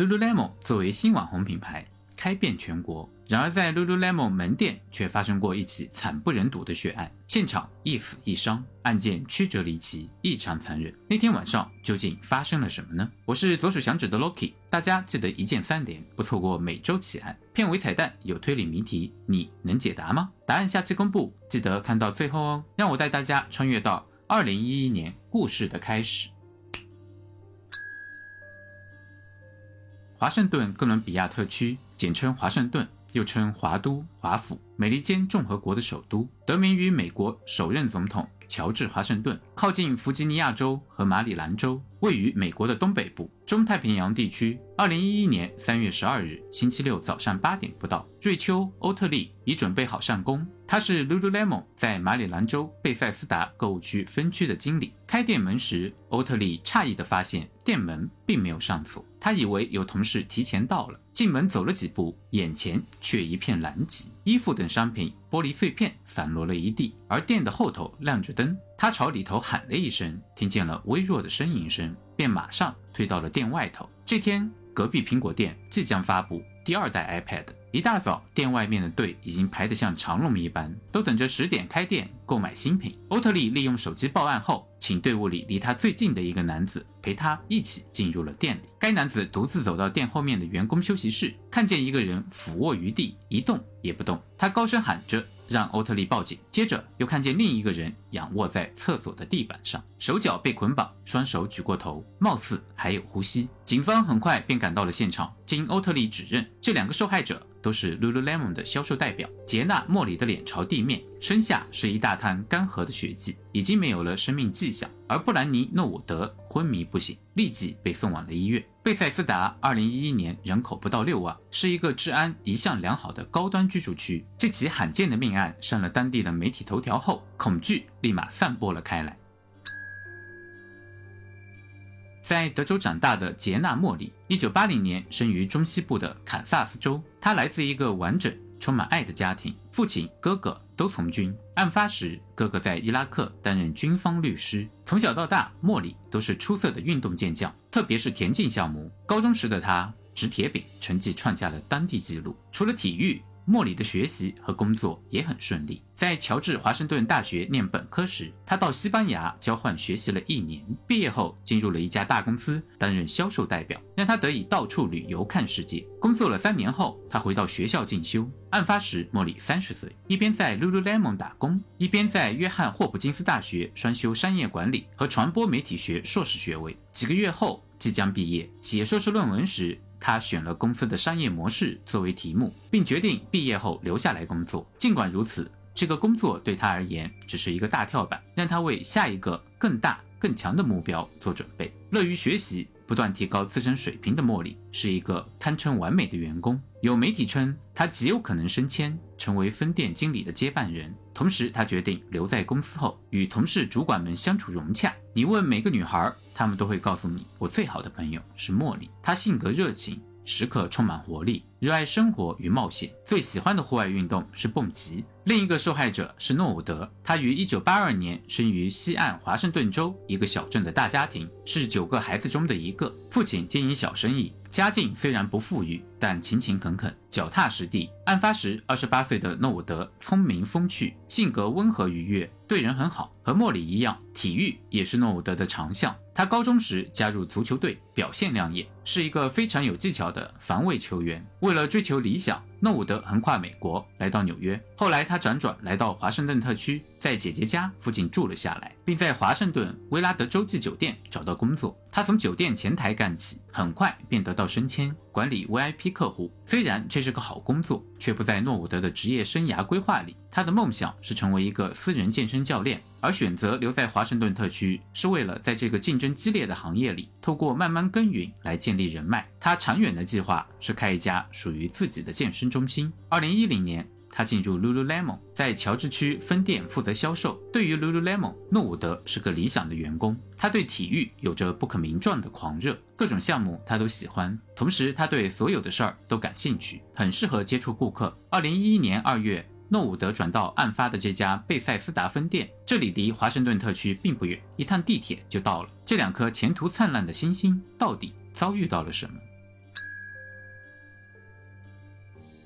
Lululemon 作为新网红品牌开遍全国，然而在 Lululemon 门店却发生过一起惨不忍睹的血案，现场一死一伤，案件曲折离奇，异常残忍。那天晚上究竟发生了什么呢？我是左手响指的 Loki，大家记得一键三连，不错过每周奇案。片尾彩蛋有推理谜题，你能解答吗？答案下期公布，记得看到最后哦。让我带大家穿越到二零一一年故事的开始。华盛顿哥伦比亚特区，简称华盛顿，又称华都、华府，美利坚共和国的首都，得名于美国首任总统。乔治·华盛顿。靠近弗吉尼亚州和马里兰州，位于美国的东北部，中太平洋地区。二零一一年三月十二日，星期六早上八点不到，瑞秋·欧特利已准备好上工。他是 Lululemon 在马里兰州贝塞斯达购物区分区的经理。开店门时，欧特利诧异地发现店门并没有上锁。他以为有同事提前到了，进门走了几步，眼前却一片狼藉，衣服等商品玻璃碎片散落了一地，而店的后头亮着灯。他朝里头喊了一声，听见了微弱的呻吟声，便马上退到了店外头。这天，隔壁苹果店即将发布第二代 iPad。一大早，店外面的队已经排得像长龙一般，都等着十点开店购买新品。欧特利利用手机报案后，请队伍里离他最近的一个男子陪他一起进入了店里。该男子独自走到店后面的员工休息室，看见一个人俯卧于地，一动也不动。他高声喊着。让欧特利报警，接着又看见另一个人仰卧在厕所的地板上，手脚被捆绑，双手举过头，貌似还有呼吸。警方很快便赶到了现场。经欧特利指认，这两个受害者都是 Lululemon 的销售代表。杰纳·莫里的脸朝地面，身下是一大滩干涸的血迹，已经没有了生命迹象。而布兰妮·诺伍德昏迷不醒，立即被送往了医院。贝塞斯达2011年人口不到六万，是一个治安一向良好的高端居住区。这起罕见的命案上了当地的媒体头条后，恐惧立马散播了开来。在德州长大的杰纳·莫里，1980年生于中西部的堪萨斯州。他来自一个完整、充满爱的家庭，父亲、哥哥都从军。案发时，哥哥在伊拉克担任军方律师。从小到大，莫里都是出色的运动健将，特别是田径项目。高中时的他执铁饼，成绩创下了当地纪录。除了体育，莫里的学习和工作也很顺利。在乔治华盛顿大学念本科时，他到西班牙交换学习了一年。毕业后，进入了一家大公司担任销售代表，让他得以到处旅游看世界。工作了三年后，他回到学校进修。案发时，莫里三十岁，一边在 Lululemon 打工，一边在约翰霍普金斯大学双修商业管理和传播媒体学硕士学位。几个月后，即将毕业，写硕士论文时。他选了公司的商业模式作为题目，并决定毕业后留下来工作。尽管如此，这个工作对他而言只是一个大跳板，让他为下一个更大更强的目标做准备。乐于学习。不断提高自身水平的莫莉是一个堪称完美的员工。有媒体称，他极有可能升迁成为分店经理的接班人。同时，他决定留在公司后与同事、主管们相处融洽。你问每个女孩，她们都会告诉你，我最好的朋友是茉莉。她性格热情。时刻充满活力，热爱生活与冒险，最喜欢的户外运动是蹦极。另一个受害者是诺伍德，他于1982年生于西岸华盛顿州一个小镇的大家庭，是九个孩子中的一个。父亲经营小生意，家境虽然不富裕，但勤勤恳恳，脚踏实地。案发时二十八岁的诺伍德聪明风趣，性格温和愉悦，对人很好。和莫里一样，体育也是诺伍德的长项。他高中时加入足球队，表现亮眼，是一个非常有技巧的防卫球员。为了追求理想，诺伍德横跨美国，来到纽约。后来他辗转来到华盛顿特区，在姐姐家附近住了下来，并在华盛顿威拉德洲际酒店找到工作。他从酒店前台干起，很快便得到升迁，管理 VIP 客户。虽然这是个好工作，却不在诺伍德的职业生涯规划里。他的梦想是成为一个私人健身教练。而选择留在华盛顿特区，是为了在这个竞争激烈的行业里，透过慢慢耕耘来建立人脉。他长远的计划是开一家属于自己的健身中心。二零一零年，他进入 Lululemon，在乔治区分店负责销售。对于 Lululemon，诺伍德是个理想的员工。他对体育有着不可名状的狂热，各种项目他都喜欢。同时，他对所有的事儿都感兴趣，很适合接触顾客。二零一一年二月。诺伍德转到案发的这家贝塞斯达分店，这里离华盛顿特区并不远，一趟地铁就到了。这两颗前途灿烂的星星到底遭遇到了什么？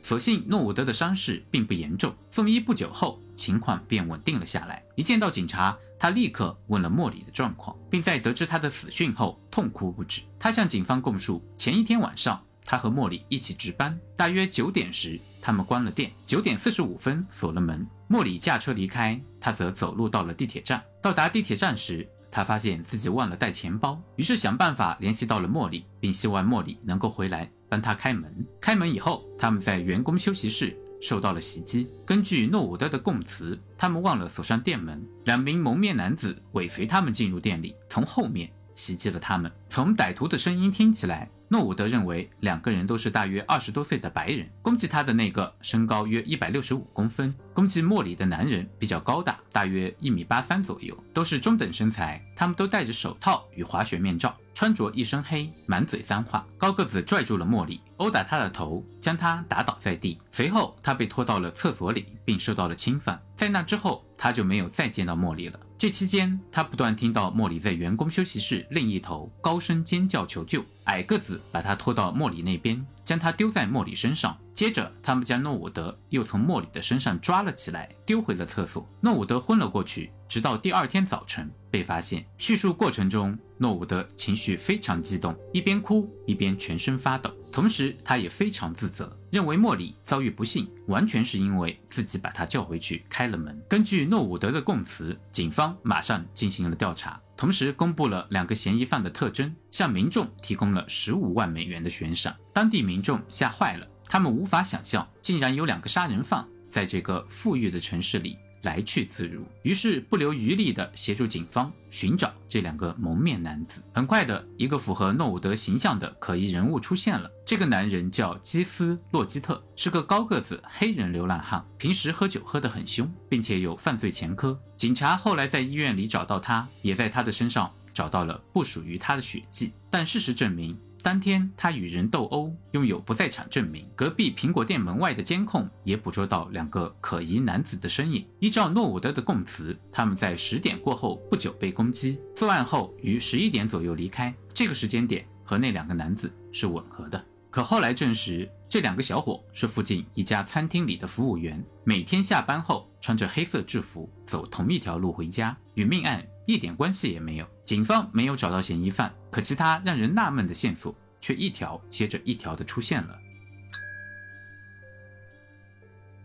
所幸诺伍德的伤势并不严重，送医不久后情况便稳定了下来。一见到警察，他立刻问了莫里的状况，并在得知他的死讯后痛哭不止。他向警方供述，前一天晚上他和莫里一起值班，大约九点时他们关了店，九点四十五分锁了门，莫里驾车离开，他则走路到了地铁站。到达地铁站时，他发现自己忘了带钱包，于是想办法联系到了莫里，并希望莫里能够回来帮他开门。开门以后，他们在员工休息室受到了袭击。根据诺伍德的供词，他们忘了锁上店门，两名蒙面男子尾随他们进入店里，从后面袭击了他们。从歹徒的声音听起来。诺伍德认为两个人都是大约二十多岁的白人，攻击他的那个身高约一百六十五公分，攻击莫里的男人比较高大，大约一米八三左右，都是中等身材，他们都戴着手套与滑雪面罩，穿着一身黑，满嘴脏话。高个子拽住了莫里，殴打他的头，将他打倒在地，随后他被拖到了厕所里，并受到了侵犯。在那之后，他就没有再见到莫里了。这期间，他不断听到莫里在员工休息室另一头高声尖叫求救。矮个子把他拖到莫里那边，将他丢在莫里身上。接着，他们将诺伍德又从莫里的身上抓了起来，丢回了厕所。诺伍德昏了过去，直到第二天早晨被发现。叙述过程中，诺伍德情绪非常激动，一边哭一边全身发抖，同时他也非常自责。认为莫里遭遇不幸，完全是因为自己把他叫回去开了门。根据诺伍德的供词，警方马上进行了调查，同时公布了两个嫌疑犯的特征，向民众提供了十五万美元的悬赏。当地民众吓坏了，他们无法想象，竟然有两个杀人犯在这个富裕的城市里。来去自如，于是不留余力地协助警方寻找这两个蒙面男子。很快的一个符合诺伍德形象的可疑人物出现了。这个男人叫基斯·洛基特，是个高个子黑人流浪汉，平时喝酒喝得很凶，并且有犯罪前科。警察后来在医院里找到他，也在他的身上找到了不属于他的血迹。但事实证明。当天，他与人斗殴，拥有不在场证明。隔壁苹果店门外的监控也捕捉到两个可疑男子的身影。依照诺伍德的供词，他们在十点过后不久被攻击，作案后于十一点左右离开。这个时间点和那两个男子是吻合的。可后来证实，这两个小伙是附近一家餐厅里的服务员，每天下班后穿着黑色制服，走同一条路回家，与命案一点关系也没有。警方没有找到嫌疑犯。可其他让人纳闷的线索却一条接着一条的出现了。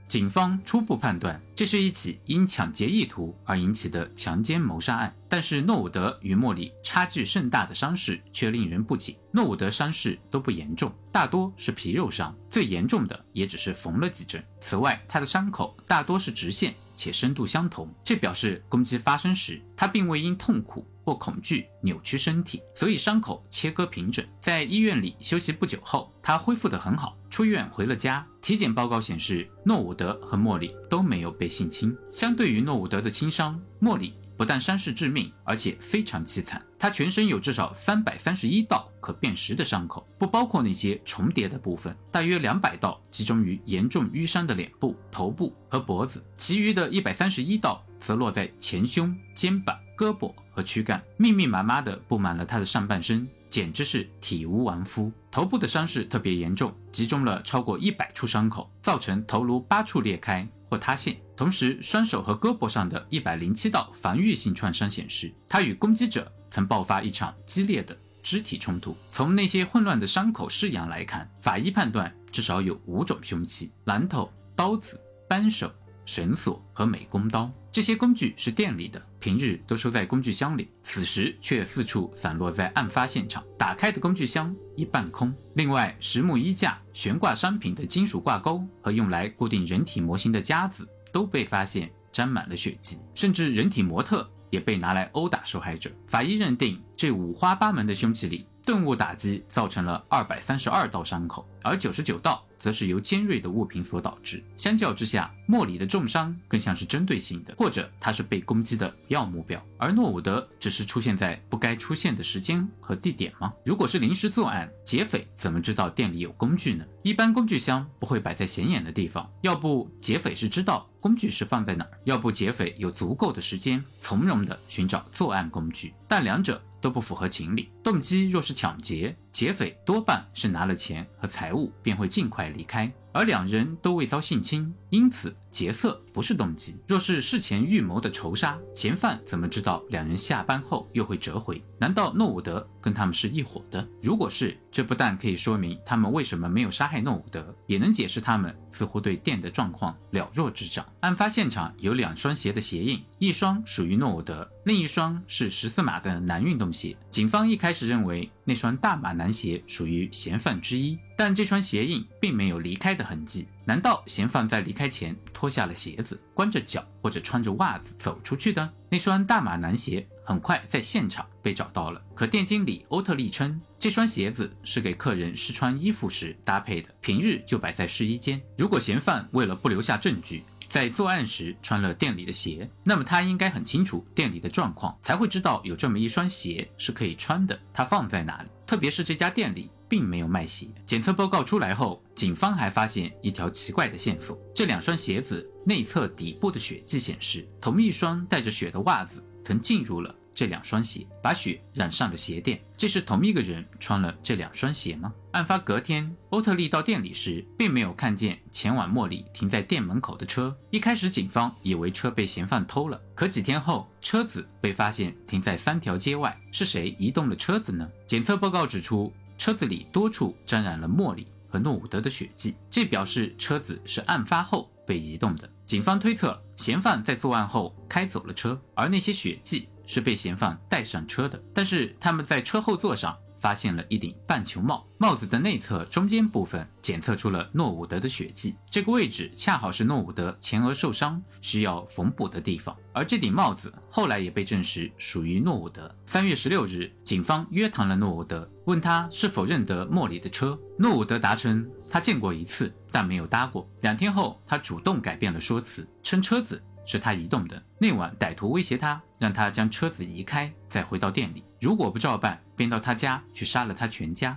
警方初步判断，这是一起因抢劫意图而引起的强奸谋杀案。但是诺伍德与莫里差距甚大的伤势却令人不解。诺伍德伤势都不严重，大多是皮肉伤，最严重的也只是缝了几针。此外，他的伤口大多是直线且深度相同，这表示攻击发生时他并未因痛苦。或恐惧扭曲身体，所以伤口切割平整。在医院里休息不久后，他恢复得很好，出院回了家。体检报告显示，诺伍德和莫里都没有被性侵。相对于诺伍德的轻伤，莫里不但伤势致命，而且非常凄惨。他全身有至少三百三十一道可辨识的伤口，不包括那些重叠的部分，大约两百道集中于严重淤伤的脸部、头部和脖子，其余的一百三十一道则落在前胸、肩膀。胳膊和躯干密密麻麻地布满了他的上半身，简直是体无完肤。头部的伤势特别严重，集中了超过一百处伤口，造成头颅八处裂开或塌陷。同时，双手和胳膊上的一百零七道防御性创伤显示，他与攻击者曾爆发一场激烈的肢体冲突。从那些混乱的伤口式样来看，法医判断至少有五种凶器：榔头、刀子、扳手、绳索和美工刀。这些工具是店里的，平日都收在工具箱里，此时却四处散落在案发现场。打开的工具箱已半空。另外，实木衣架、悬挂商品的金属挂钩和用来固定人体模型的夹子都被发现沾满了血迹，甚至人体模特也被拿来殴打受害者。法医认定，这五花八门的凶器里，钝物打击造成了二百三十二道伤口，而九十九道。则是由尖锐的物品所导致。相较之下，莫里的重伤更像是针对性的，或者他是被攻击的主要目标，而诺伍德只是出现在不该出现的时间和地点吗？如果是临时作案，劫匪怎么知道店里有工具呢？一般工具箱不会摆在显眼的地方，要不劫匪是知道工具是放在哪儿，要不劫匪有足够的时间从容的寻找作案工具，但两者都不符合情理。动机若是抢劫。劫匪多半是拿了钱和财物便会尽快离开。而两人都未遭性侵，因此劫色不是动机。若是事前预谋的仇杀，嫌犯怎么知道两人下班后又会折回？难道诺伍德跟他们是一伙的？如果是，这不但可以说明他们为什么没有杀害诺伍德，也能解释他们似乎对店的状况了若指掌。案发现场有两双鞋的鞋印，一双属于诺伍德，另一双是十四码的男运动鞋。警方一开始认为那双大码男鞋属于嫌犯之一。但这双鞋印并没有离开的痕迹，难道嫌犯在离开前脱下了鞋子，光着脚或者穿着袜子走出去的？那双大码男鞋很快在现场被找到了，可店经理欧特利称，这双鞋子是给客人试穿衣服时搭配的，平日就摆在试衣间。如果嫌犯为了不留下证据，在作案时穿了店里的鞋，那么他应该很清楚店里的状况，才会知道有这么一双鞋是可以穿的，它放在哪里？特别是这家店里。并没有卖鞋。检测报告出来后，警方还发现一条奇怪的线索：这两双鞋子内侧底部的血迹显示，同一双带着血的袜子曾进入了。这两双鞋把血染上了鞋垫，这是同一个人穿了这两双鞋吗？案发隔天，欧特利到店里时，并没有看见前往莫里停在店门口的车。一开始，警方以为车被嫌犯偷了，可几天后，车子被发现停在三条街外，是谁移动了车子呢？检测报告指出，车子里多处沾染了莫里和诺伍德的血迹，这表示车子是案发后被移动的。警方推测，嫌犯在作案后开走了车，而那些血迹。是被嫌犯带上车的，但是他们在车后座上发现了一顶半球帽，帽子的内侧中间部分检测出了诺伍德的血迹，这个位置恰好是诺伍德前额受伤需要缝补的地方，而这顶帽子后来也被证实属于诺伍德。三月十六日，警方约谈了诺伍德，问他是否认得莫里的车，诺伍德答称他见过一次，但没有搭过。两天后，他主动改变了说辞，称车子。是他移动的。那晚，歹徒威胁他，让他将车子移开，再回到店里。如果不照办，便到他家去杀了他全家。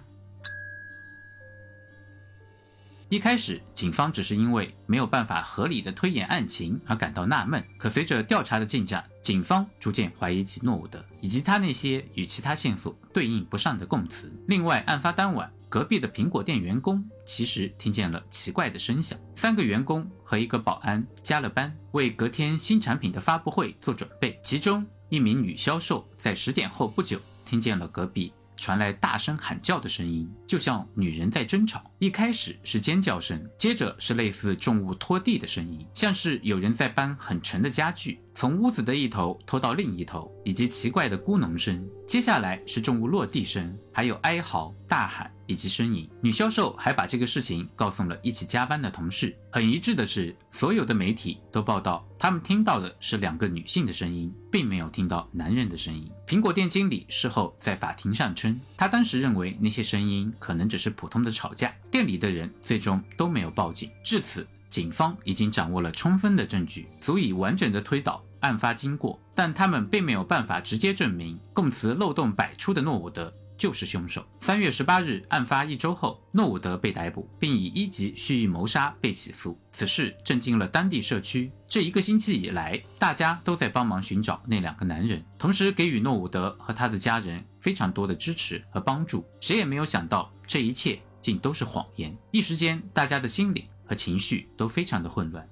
一开始，警方只是因为没有办法合理的推演案情而感到纳闷。可随着调查的进展，警方逐渐怀疑起诺伍德以及他那些与其他线索对应不上的供词。另外，案发当晚。隔壁的苹果店员工其实听见了奇怪的声响，三个员工和一个保安加了班，为隔天新产品的发布会做准备。其中一名女销售在十点后不久听见了隔壁。传来大声喊叫的声音，就像女人在争吵。一开始是尖叫声，接着是类似重物拖地的声音，像是有人在搬很沉的家具，从屋子的一头拖到另一头，以及奇怪的咕哝声。接下来是重物落地声，还有哀嚎、大喊以及身影。女销售还把这个事情告诉了一起加班的同事。很一致的是，所有的媒体都报道。他们听到的是两个女性的声音，并没有听到男人的声音。苹果店经理事后在法庭上称，他当时认为那些声音可能只是普通的吵架，店里的人最终都没有报警。至此，警方已经掌握了充分的证据，足以完整的推导案发经过，但他们并没有办法直接证明供词漏洞百出的诺伍德。就是凶手。三月十八日，案发一周后，诺伍德被逮捕，并以一级蓄意谋杀被起诉。此事震惊了当地社区。这一个星期以来，大家都在帮忙寻找那两个男人，同时给予诺伍德和他的家人非常多的支持和帮助。谁也没有想到，这一切竟都是谎言。一时间，大家的心理和情绪都非常的混乱。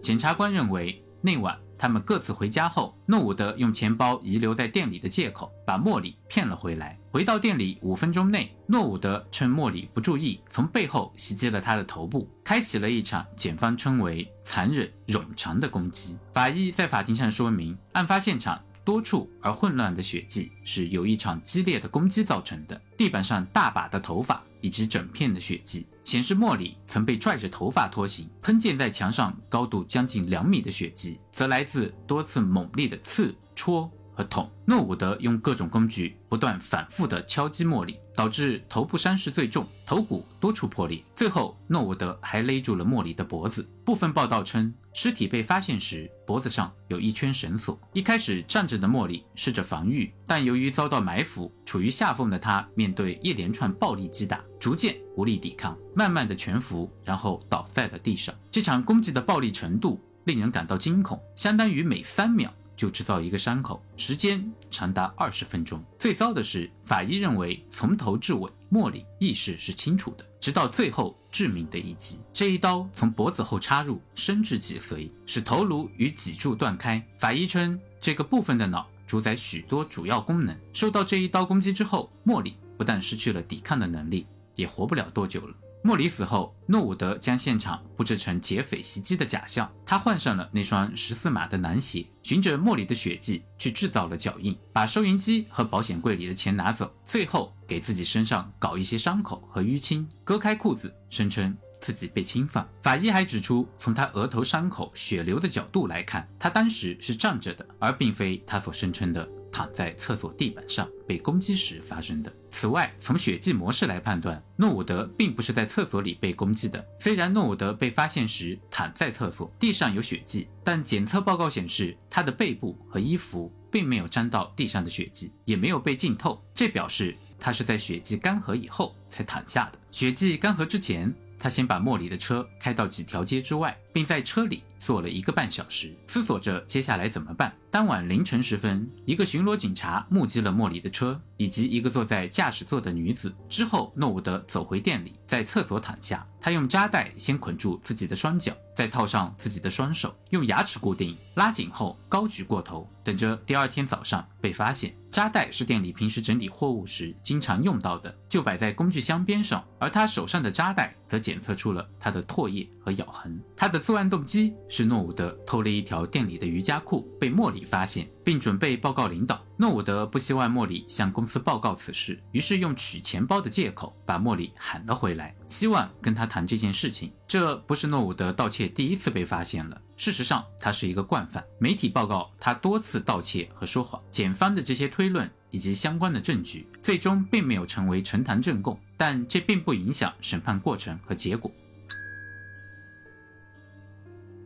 检察官认为，那晚。他们各自回家后，诺伍德用钱包遗留在店里的借口，把莫里骗了回来。回到店里五分钟内，诺伍德趁莫里不注意，从背后袭击了他的头部，开启了一场检方称为残忍冗长的攻击。法医在法庭上说明，案发现场。多处而混乱的血迹是由一场激烈的攻击造成的。地板上大把的头发以及整片的血迹，显示莫里曾被拽着头发拖行。喷溅在墙上高度将近两米的血迹，则来自多次猛烈的刺、戳。和桶，诺伍德用各种工具不断反复地敲击莫里，导致头部伤势最重，头骨多处破裂。最后，诺伍德还勒住了莫里的脖子。部分报道称，尸体被发现时脖子上有一圈绳索。一开始站着的莫里试着防御，但由于遭到埋伏，处于下风的他面对一连串暴力击打，逐渐无力抵抗，慢慢的全服，然后倒在了地上。这场攻击的暴力程度令人感到惊恐，相当于每三秒。就制造一个伤口，时间长达二十分钟。最糟的是，法医认为从头至尾莫里意识是清楚的，直到最后致命的一击。这一刀从脖子后插入，深至脊髓，使头颅与脊柱断开。法医称，这个部分的脑主宰许多主要功能。受到这一刀攻击之后，莫里不但失去了抵抗的能力，也活不了多久了。莫里死后，诺伍德将现场布置成劫匪袭击的假象。他换上了那双十四码的男鞋，循着莫里的血迹去制造了脚印，把收银机和保险柜里的钱拿走，最后给自己身上搞一些伤口和淤青，割开裤子，声称自己被侵犯。法医还指出，从他额头伤口血流的角度来看，他当时是站着的，而并非他所声称的。躺在厕所地板上被攻击时发生的。此外，从血迹模式来判断，诺伍德并不是在厕所里被攻击的。虽然诺伍德被发现时躺在厕所，地上有血迹，但检测报告显示他的背部和衣服并没有沾到地上的血迹，也没有被浸透。这表示他是在血迹干涸以后才躺下的。血迹干涸之前。他先把莫里的车开到几条街之外，并在车里坐了一个半小时，思索着接下来怎么办。当晚凌晨时分，一个巡逻警察目击了莫里的车以及一个坐在驾驶座的女子。之后，诺伍德走回店里，在厕所躺下。他用扎带先捆住自己的双脚，再套上自己的双手，用牙齿固定，拉紧后高举过头，等着第二天早上被发现。扎带是店里平时整理货物时经常用到的，就摆在工具箱边上。而他手上的扎带则检测出了他的唾液和咬痕。他的作案动机是诺伍德偷了一条店里的瑜伽裤，被莫里发现，并准备报告领导。诺伍德不希望莫里向公司报告此事，于是用取钱包的借口把莫里喊了回来，希望跟他谈这件事情。这不是诺伍德盗窃第一次被发现了。事实上，他是一个惯犯。媒体报告他多次盗窃和说谎。检方的这些推论以及相关的证据，最终并没有成为呈堂证供，但这并不影响审判过程和结果。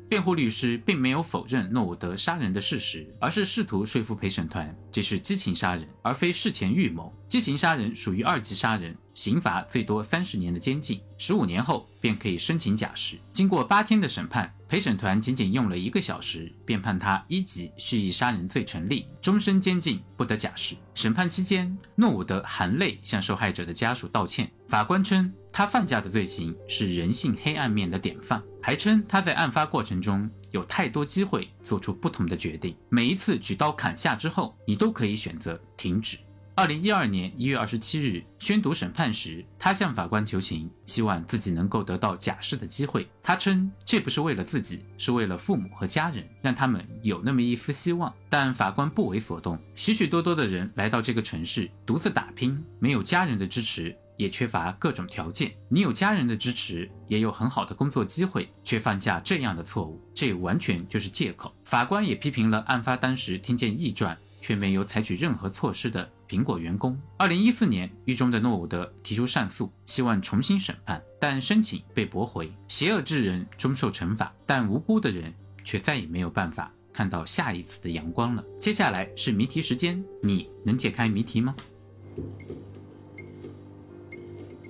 辩护律师并没有否认诺伍德杀人的事实，而是试图说服陪审团这是激情杀人，而非事前预谋。激情杀人属于二级杀人，刑罚最多三十年的监禁，十五年后便可以申请假释。经过八天的审判，陪审团仅仅用了一个小时，便判他一级蓄意杀人罪成立，终身监禁，不得假释。审判期间，诺伍德含泪向受害者的家属道歉。法官称。他犯下的罪行是人性黑暗面的典范，还称他在案发过程中有太多机会做出不同的决定，每一次举刀砍下之后，你都可以选择停止。二零一二年一月二十七日宣读审判时，他向法官求情，希望自己能够得到假释的机会。他称这不是为了自己，是为了父母和家人，让他们有那么一丝希望。但法官不为所动。许许多多的人来到这个城市独自打拼，没有家人的支持。也缺乏各种条件，你有家人的支持，也有很好的工作机会，却犯下这样的错误，这完全就是借口。法官也批评了案发当时听见异状却没有采取任何措施的苹果员工。二零一四年，狱中的诺伍德提出上诉，希望重新审判，但申请被驳回。邪恶之人终受惩罚，但无辜的人却再也没有办法看到下一次的阳光了。接下来是谜题时间，你能解开谜题吗？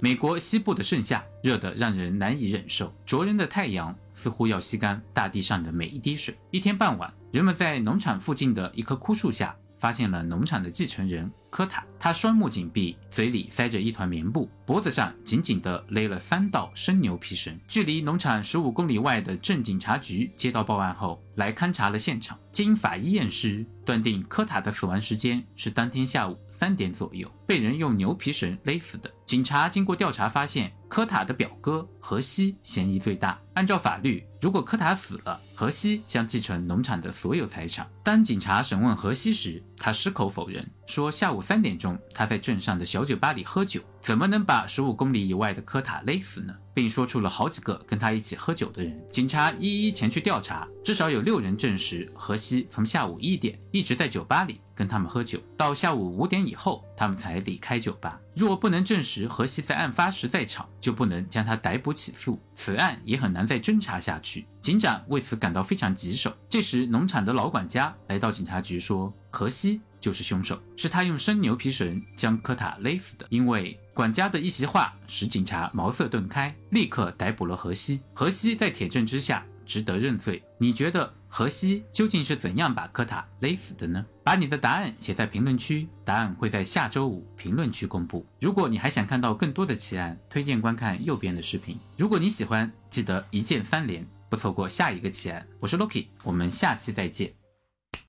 美国西部的盛夏热得让人难以忍受，灼人的太阳似乎要吸干大地上的每一滴水。一天傍晚，人们在农场附近的一棵枯树下发现了农场的继承人科塔。他双目紧闭，嘴里塞着一团棉布，脖子上紧紧地勒了三道生牛皮绳。距离农场十五公里外的镇警察局接到报案后，来勘察了现场。经法医验尸，断定科塔的死亡时间是当天下午三点左右，被人用牛皮绳勒死的。警察经过调查发现，科塔的表哥荷西嫌疑最大。按照法律，如果科塔死了，荷西将继承农场的所有财产。当警察审问荷西时，他矢口否认，说下午三点钟他在镇上的小酒吧里喝酒，怎么能把十五公里以外的科塔勒死呢？并说出了好几个跟他一起喝酒的人。警察一一前去调查，至少有六人证实荷西从下午一点一直在酒吧里。跟他们喝酒，到下午五点以后，他们才离开酒吧。若不能证实何西在案发时在场，就不能将他逮捕起诉，此案也很难再侦查下去。警长为此感到非常棘手。这时，农场的老管家来到警察局说，何西就是凶手，是他用生牛皮绳将科塔勒死的。因为管家的一席话，使警察茅塞顿开，立刻逮捕了何西。何西在铁证之下。值得认罪。你觉得荷西究竟是怎样把科塔勒死的呢？把你的答案写在评论区，答案会在下周五评论区公布。如果你还想看到更多的奇案，推荐观看右边的视频。如果你喜欢，记得一键三连，不错过下一个奇案。我是 Loki，我们下期再见。